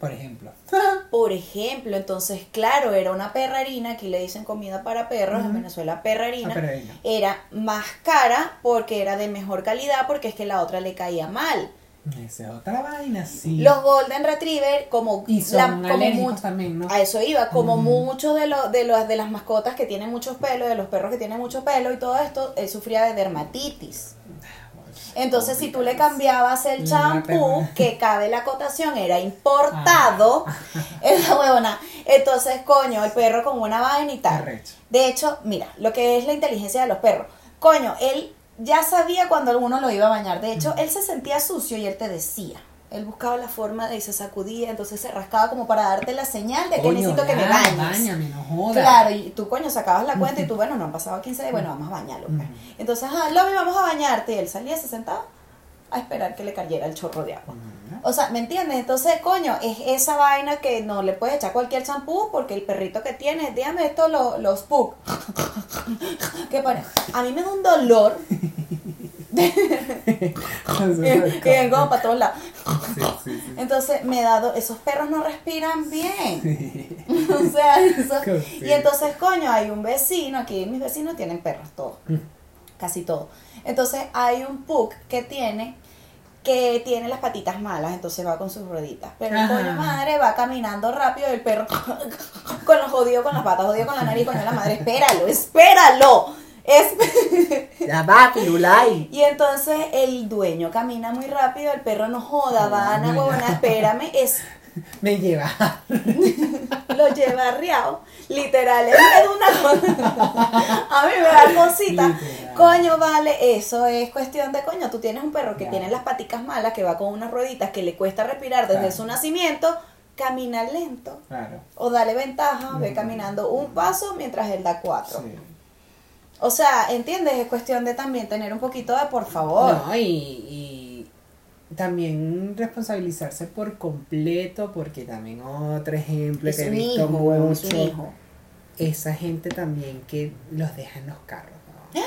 Por ejemplo. Por ejemplo, entonces, claro, era una perrarina, aquí le dicen comida para perros, en. Venezuela perrarina, perrarina. era más cara porque era de mejor calidad porque es que la otra le caía mal. Esa es otra vaina, sí. Los Golden Retriever, como, y son la- como también, ¿no? a eso iba, como Mm. muchos de los de los de las mascotas que tienen muchos pelos, de los perros que tienen mucho pelo y todo esto, él sufría de dermatitis. Entonces, si tú le cambiabas el champú, que cabe la acotación, era importado, Ah. esa huevona. Entonces, coño, el perro con una vaina y tal. De hecho, mira, lo que es la inteligencia de los perros. Coño, él ya sabía cuando alguno lo iba a bañar. De hecho, él se sentía sucio y él te decía. Él buscaba la forma de y se sacudía, entonces se rascaba como para darte la señal de que Coño, necesito que me bañes. No. Claro, y tú, coño, sacabas la cuenta y tú, bueno, no han pasado 15 días, bueno, vamos a bañarlo. pues. Entonces, ah, Lobby, vamos a bañarte. Y él salía, se sentaba a esperar que le cayera el chorro de agua. O sea, ¿me entiendes? Entonces, coño, es esa vaina que no le puedes echar cualquier champú porque el perrito que tiene, dígame esto, lo- los pug. ¿Qué pone? A mí me da un dolor que ven como para todos lados. Sí, sí, sí. Entonces, me he dado, esos perros no respiran bien. o sea, eso- y entonces, coño, hay un vecino, aquí mis vecinos tienen perros todos, Mm. casi todos. Entonces, hay un pug que tiene que tiene las patitas malas, entonces va con sus rueditas. Pero el coño madre va caminando rápido y el perro con los jodidos con las patas, jodido con la nariz, coño la madre, espéralo, espéralo. Es- Ya va, Pirulay. y entonces el dueño camina muy rápido, el perro no joda, va, Ana huevona, espérame, es Me lleva. lo lleva arriado. Literal, es una cosa. A mí me da cosita. Literal. Coño, vale, eso es cuestión de coño. Tú tienes un perro que tiene las paticas malas, que va con unas rueditas, que le cuesta respirar desde Claro. su nacimiento. Camina lento. Claro. O dale ventaja, ve caminando un paso mientras él da cuatro. Sí. O sea, ¿entiendes? Es cuestión de también tener un poquito de por favor. No, y, y también responsabilizarse por completo, porque también otro ejemplo es que he visto hijo, es mucho, esa gente también que los deja en los carros, ¿no?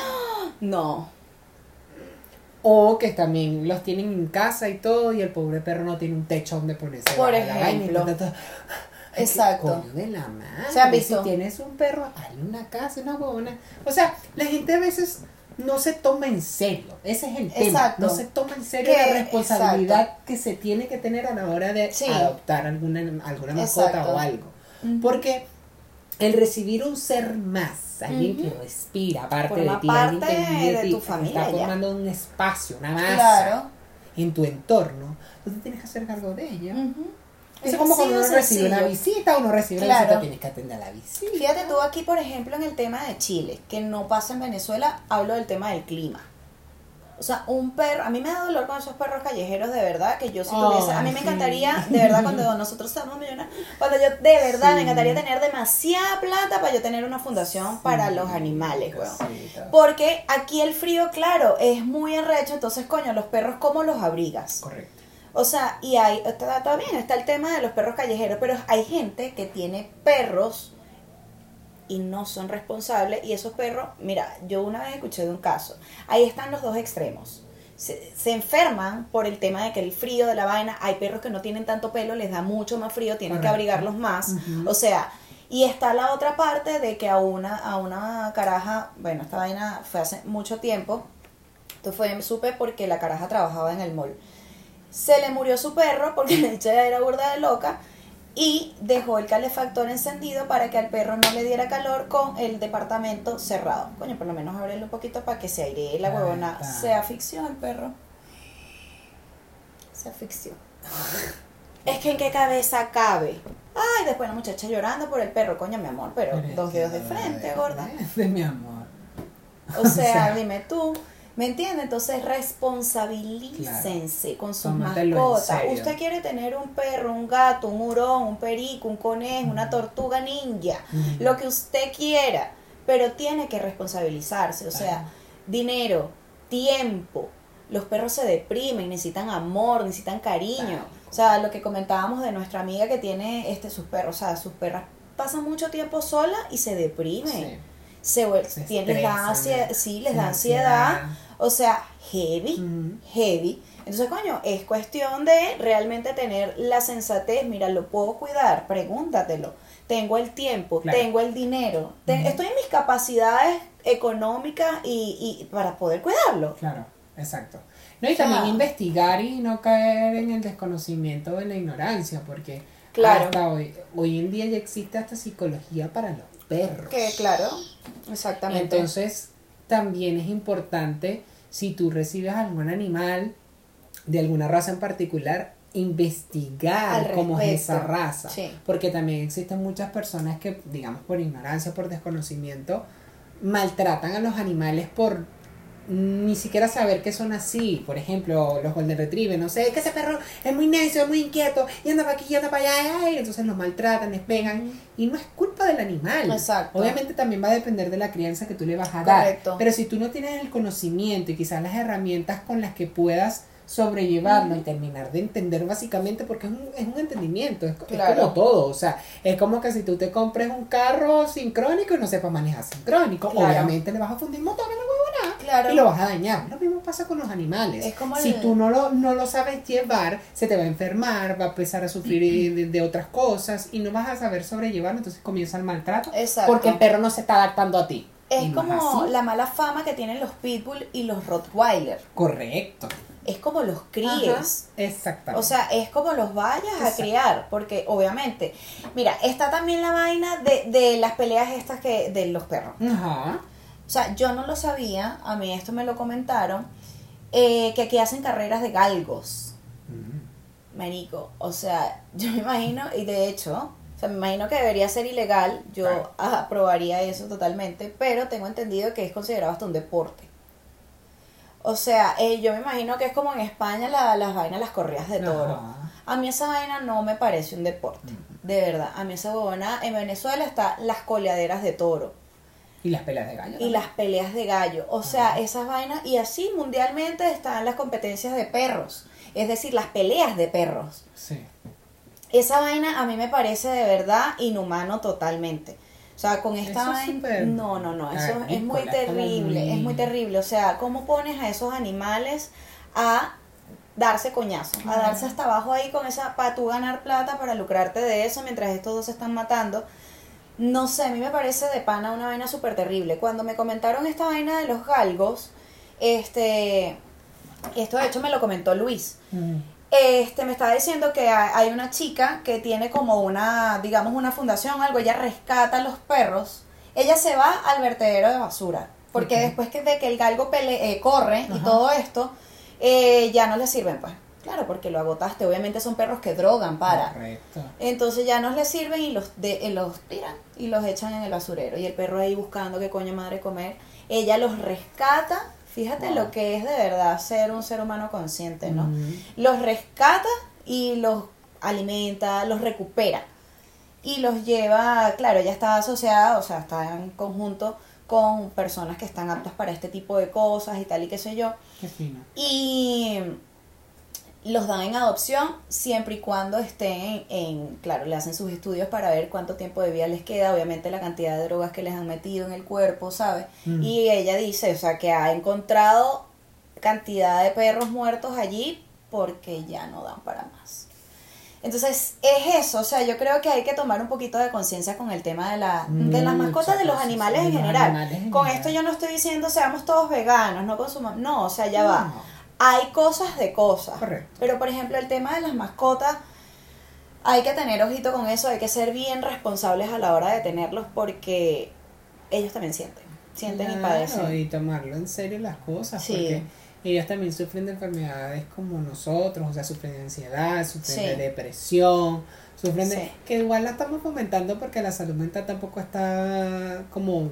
No. O que también los tienen en casa y todo, y el pobre perro no tiene un techo donde ponerse Por ejemplo. Ay, Exacto. coño de la madre. ¿Se han visto? Si tienes un perro, hazle una casa, una buena. O sea, la gente a veces no se toma en serio. Ese es el tema. Exacto. No se toma en serio la responsabilidad que se tiene que tener a la hora de Sí. adoptar alguna, alguna mascota Exacto. o algo. Porque el recibir un ser más, alguien que respira, aparte de ti, alguien que de ti, tu familia está formando un espacio, una masa Claro. en tu entorno, tú te tienes que hacer cargo de ella. Es Es como cuando uno recibe una visita, uno recibe una Claro. visita, tienes que atender a la visita. Fíjate tú aquí, por ejemplo, en el tema de Chile, que no pasa en Venezuela, hablo del tema del clima. O sea, un perro, a mí me da dolor con esos perros callejeros, de verdad, que yo si tuviese, a mí me encantaría, de verdad, cuando nosotros somos millonarios, cuando yo, de verdad, Sí. me encantaría tener demasiada plata para yo tener una fundación para los animales, weón. Porque aquí el frío, claro, es muy arrecho, entonces, coño, los perros, ¿cómo los abrigas? Correcto. O sea, y hay, está, bien, está el tema de los perros callejeros, pero hay gente que tiene perros y no son responsables y esos perros, mira, yo una vez escuché de un caso, ahí están los dos extremos. se, se enferman por el tema de que el frío de la vaina, hay perros que no tienen tanto pelo, les da mucho más frío, tienen que abrigarlos más. O sea, y está la otra parte de que a una, a una caraja, bueno, esta vaina fue hace mucho tiempo, esto fue, supe porque la caraja trabajaba en el mall. Se le murió su perro porque la dicha era burda de loca y dejó el calefactor encendido para que al perro no le diera calor con el departamento cerrado. Coño, por lo menos ábrelo un poquito para que se airee la huevona. está. Se asfixió el perro. Se asfixió. Es que en qué cabeza cabe. Ay, después la muchacha llorando por el perro, coño, mi amor, pero dos dedos de frente, gorda. De mi amor. O sea, sea. dime tú, ¿me entiendes? Entonces responsabilícense con sus mascotas. Usted quiere tener un perro, un gato, un hurón, un perico, un conejo, una tortuga ninja, lo que usted quiera, pero tiene que responsabilizarse. O sea, dinero, tiempo. Los perros se deprimen, necesitan amor, necesitan cariño. O sea, lo que comentábamos de nuestra amiga que tiene este sus perros, o sea, sus perras pasan mucho tiempo sola y se deprimen Sí. se, Se les da ansiedad, sí, les da ansiedad, ansiedad. O sea, heavy, heavy. Entonces, coño, es cuestión de realmente tener la sensatez, mira, lo puedo cuidar, pregúntatelo. Tengo el tiempo, Claro. tengo el dinero, te- estoy en mis capacidades económicas y, y para poder cuidarlo. Claro, exacto. No, y también investigar y no caer en el desconocimiento o en la ignorancia, porque Claro. hasta hoy, hoy en día ya existe hasta psicología para los perros. Que claro, exactamente. Entonces, también es importante, si tú recibes algún animal de alguna raza en particular, investigar cómo es esa raza. Sí. Porque también existen muchas personas que, digamos, por ignorancia, por desconocimiento, maltratan a los animales por ni siquiera saber que son así. Por ejemplo, los Golden Retriever, no sé, que ese perro es muy necio, es muy inquieto, y anda para aquí, y anda para allá, ay, entonces los maltratan, les pegan, y no es culpa del animal. Exacto. Obviamente también va a depender de la crianza que tú le vas a dar. Correcto. Pero si tú no tienes el conocimiento y quizás las herramientas con las que puedas sobrellevarlo y terminar de entender básicamente porque es un, es un entendimiento, es, como todo, o sea, es como que si tú te compres un carro sincrónico y no sepas manejar sincrónico, Claro. obviamente le vas a fundir motor en la huevona Claro. y lo vas a dañar. Lo mismo pasa con los animales. Es como si tú no lo, no lo sabes llevar, se te va a enfermar, va a empezar a sufrir de, de otras cosas y no vas a saber sobrellevarlo, entonces comienza el maltrato Exacto. porque el perro no se está adaptando a ti. Es no como la mala fama que tienen los pitbull y los rottweiler. Correcto. Es como los críes. Exactamente. O sea, es como los vayas a criar, porque obviamente, mira, está también la vaina de, de las peleas estas que de los perros. Ajá. O sea, yo no lo sabía, a mí esto me lo comentaron, eh, que aquí hacen carreras de galgos, Mm. marico. O sea, yo me imagino, y de hecho, o sea, me imagino que debería ser ilegal, yo Claro. aprobaría eso totalmente, pero tengo entendido que es considerado hasta un deporte. O sea, eh, yo me imagino que es como en España la- las vainas, las corridas de toro. Ajá. A mí esa vaina no me parece un deporte, de verdad. A mí esa huevona, en Venezuela está las coleaderas de toro Y las peleas de gallo. y las peleas de gallo. O sea, esas vainas, y así mundialmente están las competencias de perros, es decir, las peleas de perros. Sí. Esa vaina a mí me parece de verdad inhumano totalmente. O sea, con esta Eso es vaina... súper No, no, no, eso es muy terrible, muy- es muy terrible. O sea, ¿cómo pones a esos animales a darse coñazos, a darse hasta abajo ahí con esa, para tú ganar plata, para lucrarte de eso mientras estos dos se están matando? No sé, a mí me parece de pana una vaina súper terrible. Cuando me comentaron esta vaina de los galgos, este, esto de hecho me lo comentó Luis. Mm. Este, me estaba diciendo que hay una chica que tiene como una, digamos, una fundación, algo, ella rescata a los perros. Ella se va al vertedero de basura. Porque después que, de que el galgo pele- eh, corre y todo esto, eh, ya no le sirven, pues. Claro, porque lo agotaste. Obviamente son perros que drogan para. Correcto. Entonces ya no les sirven y los, de, eh, los tiran y los echan en el basurero. Y el perro ahí buscando qué coño madre comer. Ella los rescata. Fíjate Wow. lo que es de verdad ser un ser humano consciente, ¿no? Los rescata y los alimenta, los recupera. Y los lleva, claro, ella está asociada, o sea, está en conjunto con personas que están aptas para este tipo de cosas y tal y qué sé yo. Qué fino. Y los dan en adopción siempre y cuando estén en, en- claro, le hacen sus estudios para ver cuánto tiempo de vida les queda, obviamente la cantidad de drogas que les han metido en el cuerpo, ¿sabes? Mm. Y ella dice, o sea, que ha encontrado cantidad de perros muertos allí porque ya no dan para más. Entonces, es eso, o sea, yo creo que hay que tomar un poquito de conciencia con el tema de, la, de las mascotas, de los animales en general. animales en con general. esto yo no estoy diciendo seamos todos veganos, no consumamos, no, o sea, ya va. Hay cosas de cosas. Correcto. Pero, por ejemplo, el tema de las mascotas, hay que tener ojito con eso, hay que ser bien responsables a la hora de tenerlos porque ellos también sienten, sienten y padecen. y tomarlo en serio las cosas, Sí. porque ellos también sufren de enfermedades como nosotros, o sea, sufren de ansiedad, sufren Sí. de depresión, sufren de... Sí. que igual la estamos fomentando porque la salud mental tampoco está como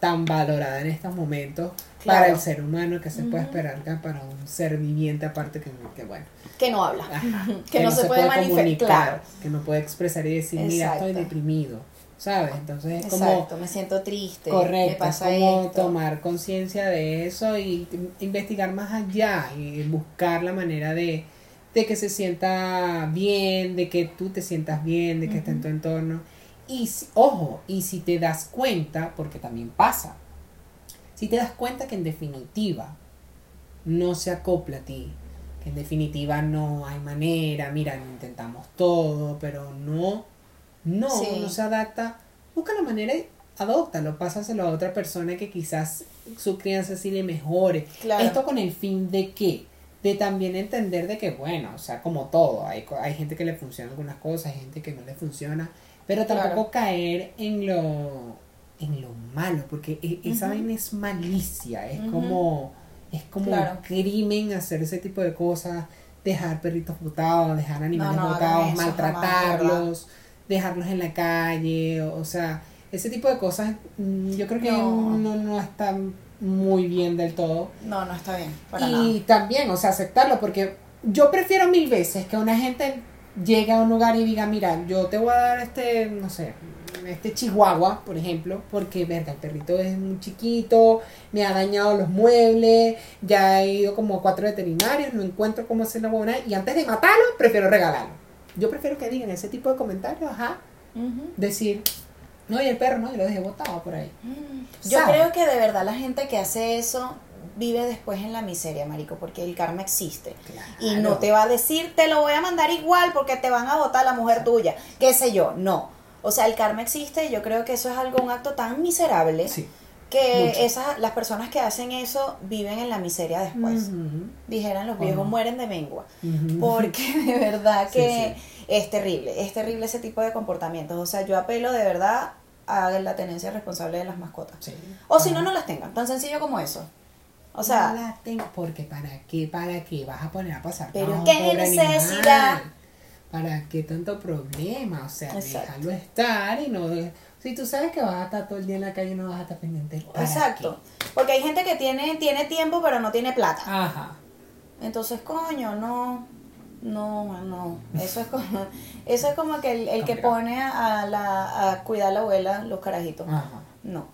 tan valorada en estos momentos Claro. para el ser humano que se puede esperar que para un ser viviente aparte que, que bueno Que no habla, ajá, que, no, se, puede, manifestar. Claro. que no puede expresar y decir mira estoy deprimido sabes entonces es como Exacto, me siento triste, me Correcto, es pasa como esto. tomar conciencia de eso y investigar más allá y buscar la manera de, de que se sienta bien, de que tú te sientas bien, de que esté en tu entorno. Y ojo, y si te das cuenta, porque también pasa, si te das cuenta que en definitiva no se acopla a ti, que en definitiva no hay manera, mira, intentamos todo, pero no, no, Sí. no se adapta, busca la manera y adóptalo, pásaselo a otra persona que quizás su crianza sí le mejore. Claro. Esto con el fin de qué? De también entender de que, bueno, o sea, como todo, hay, hay gente que le funciona algunas cosas, hay gente que no le funciona, pero tampoco caer en lo en lo malo, porque e- esa Ujú. vaina es malicia, es como es como Claro. crimen hacer ese tipo de cosas, dejar perritos botados, dejar animales no hagan botados, eso, maltratarlos, dejarlos en la calle, o, o sea, ese tipo de cosas mm, yo creo que No. no, no está muy bien del todo. No, no está bien, para Y también, o sea, aceptarlo, porque yo prefiero mil veces que una gente llegue a un lugar y diga, mira, yo te voy a dar este, no sé, este chihuahua, por ejemplo, porque, verga, el perrito es muy chiquito, me ha dañado los muebles, ya he ido como a cuatro veterinarios, no encuentro cómo hacer la buena, y antes de matarlo, prefiero regalarlo. Yo prefiero que digan ese tipo de comentarios, ajá. Ujú. decir, no, y el perro, no, y lo dejé botado por ahí. Yo ¿Sabes? creo que de verdad la gente que hace eso vive después en la miseria, marico, porque el karma existe. Y no te va a decir, te lo voy a mandar igual porque te van a votar la mujer tuya, qué sé yo, no. O sea, el karma existe y yo creo que eso es algo, un acto tan miserable Sí. que mucho. esas, las personas que hacen eso viven en la miseria después. Dijeran los viejos mueren de mengua. Porque de verdad Sí, que es terrible, es terrible ese tipo de comportamientos. O sea, yo apelo de verdad a la tenencia responsable de las mascotas. Sí. O si no, no las tengan, tan sencillo como eso. O sea, no la tengo porque para qué, para qué vas a poner a pasar Pero qué necesidad. animal? ¿Para qué tanto problema? O sea, Exacto. déjalo estar y no si tú sabes que vas a estar todo el día en la calle no vas a estar pendiente. ¿para exacto. Porque hay gente que tiene, tiene tiempo pero no tiene plata. Ajá. Entonces, coño, no, no, no. Eso es como, eso es como que el, el que Complicado. pone a, la, a cuidar a la abuela los carajitos. Ajá. No,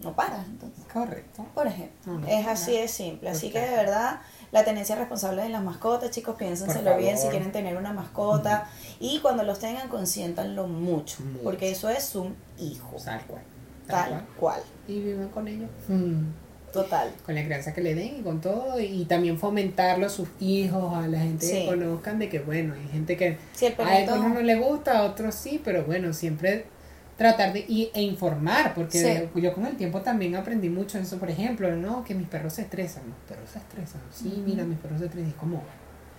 no para. Entonces, Correcto. por ejemplo, No, no, es así no. de simple. Así Porque- que de verdad, la tenencia responsable de las mascotas, chicos, piénsenselo bien si quieren tener una mascota. Y cuando los tengan, consiéntanlo mucho. Mucho. Porque eso es un hijo. Tal cual. Tal Tal cual. cual. Y vivan con ellos. Mm. Total. Con la crianza que le den y con todo. Y también fomentarlo a sus hijos, a la gente Sí. que conozcan de que, bueno, hay gente que Si el A algunos no le gusta, a otros sí, pero bueno, siempre tratar de y, e informar, porque yo con el tiempo también aprendí mucho eso, por ejemplo, ¿no? Que mis perros se estresan, los perros se estresan, sí, mira, mis perros se estresan, y como,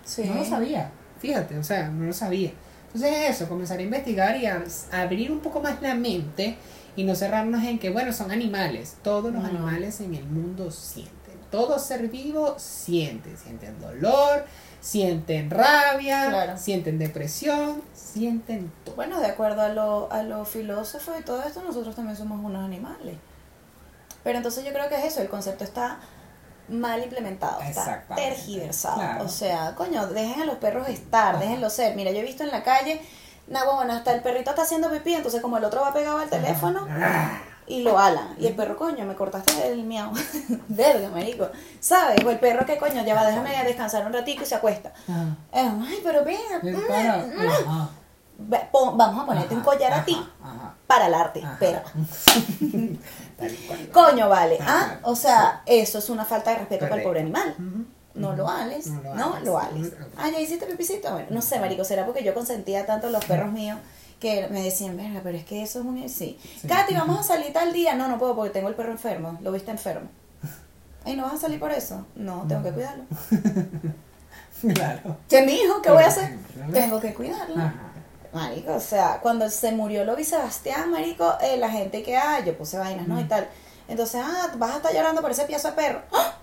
Sí. no lo sabía, fíjate, o sea, no lo sabía. Entonces eso, comenzar a investigar y a, a abrir un poco más la mente y no cerrarnos en que, bueno, son animales, todos los animales en el mundo sienten, todo ser vivo siente, sienten dolor, sienten rabia, Claro. sienten depresión, sienten todo. Bueno, de acuerdo a, lo, a los filósofos y todo esto, nosotros también somos unos animales. Pero entonces yo creo que es eso, el concepto está mal implementado, está tergiversado. claro. O sea, coño, dejen a los perros estar, Ajá. déjenlos ser. Mira, yo he visto en la calle, nah, bueno, hasta el perrito está haciendo pipí, entonces como el otro va pegado al teléfono Ah, y lo alan. Y el perro, coño, me cortaste el miau. Verga, marico. ¿Sabes? O el perro que, coño, ya va, déjame descansar un ratito y se acuesta. ah, Eh, Ay, pero ven, ven mm, mm. vamos a ponerte un ajá, collar a ti. para el arte, perra. Coño, vale. ¿Ah? O sea, eso es una falta de respeto para el pobre animal. No lo vales, No lo. No lo- Ah, ya hiciste pipicito. Bueno, no sé, marico, será porque yo consentía tanto los perros míos que me decían, verga, pero es que eso es un... Sí. Sí. Katy, vamos a salir tal día. No, no puedo porque tengo el perro enfermo. Lo viste enfermo. Ay, ¿no vas a salir por eso? No, tengo que cuidarlo. Claro. ¿Qué mi hijo? ¿Qué voy a hacer? Tengo que cuidarlo. Ajá. Marico, o sea, cuando se murió Lobi Sebastián, marico, eh, la gente que, ah, yo puse vainas, ¿no? Y tal. Entonces, ah, vas a estar llorando por ese piazo de perro. ¡Ah!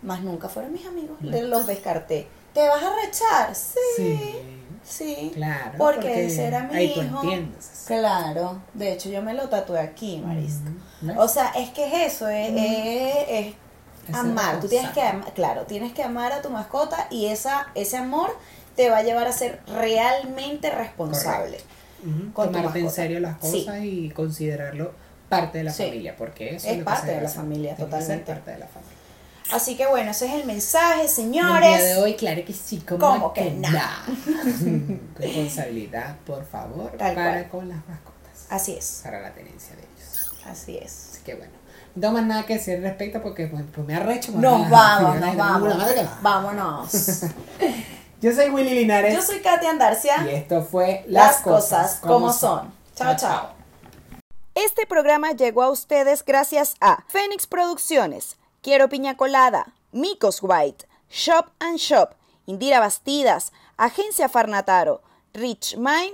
Más nunca fueron mis amigos, los descarté. ¿Te vas a rechar? Sí. Sí. Sí. Claro. Porque, ese era mi ahí hijo. Claro. De hecho, yo me lo tatué aquí, Marisco. O sea, es que es eso, es, es- es Es amar. Tú tienes que amar, claro, tienes que amar a tu mascota y esa, ese amor te va a llevar a ser realmente responsable. Con Tomarte en serio las Sí. cosas y considerarlo parte de la Sí. familia, porque eso Es lo que parte se de la familia, que totalmente. parte de la familia. Así que bueno, ese es el mensaje, El señores. día de hoy, claro que sí, como ¿Cómo que no? Responsabilidad, por favor, Tal para cual. con las mascotas, Así es, para la tenencia de ellos. así es. Así que bueno, no más nada que decir al respecto porque pues, pues me arrecho. Nos nada, vamos, nada, nos nada, vamos. nada, nada. Vámonos. Yo soy Willy Linares Yo soy Katy Andarcia. y esto fue Las cosas como son. Chao, chao. Este programa llegó a ustedes gracias a Fénix Producciones, Quiero Piña Colada, Micos White, Shop and Shop, Indira Bastidas, Agencia Farnataro, Rich Mind